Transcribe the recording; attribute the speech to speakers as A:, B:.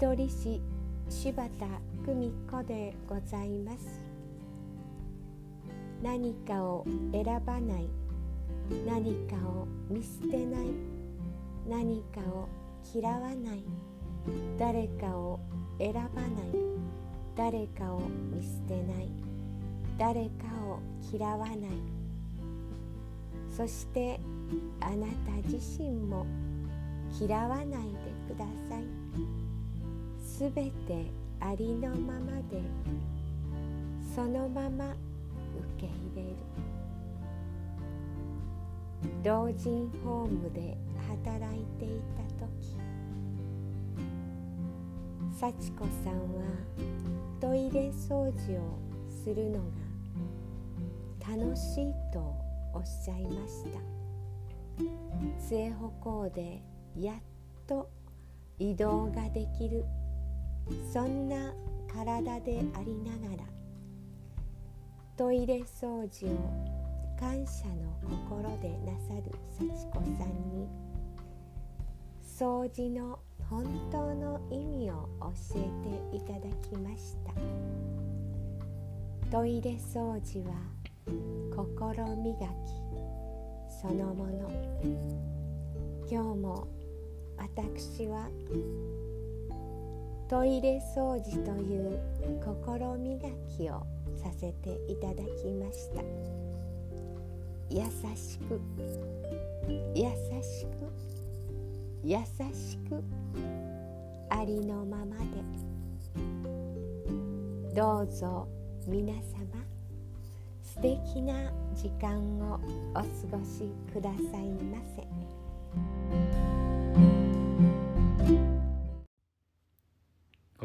A: 見取り師柴田久美子でございます。何かを選ばない。何かを見捨てない。何かを嫌わない。誰かを選ばない。誰かを見捨てない。誰かを嫌わない。そしてあなた自身も嫌わないでください。すべてありのままでそのまま受け入れる。老人ホームで働いていた時幸子さんはトイレ掃除をするのが楽しいとおっしゃいました。杖歩行でやっと移動ができる。そんな体でありながらトイレ掃除を感謝の心でなさる幸子さんに掃除の本当の意味を教えていただきました。トイレ掃除は心磨きそのもの。今日も私はトイレ掃除という心磨きをさせていただきました。優しく。優しく。優しく。ありのままで。どうぞ皆様素敵な時間をお過ごしくださいませ。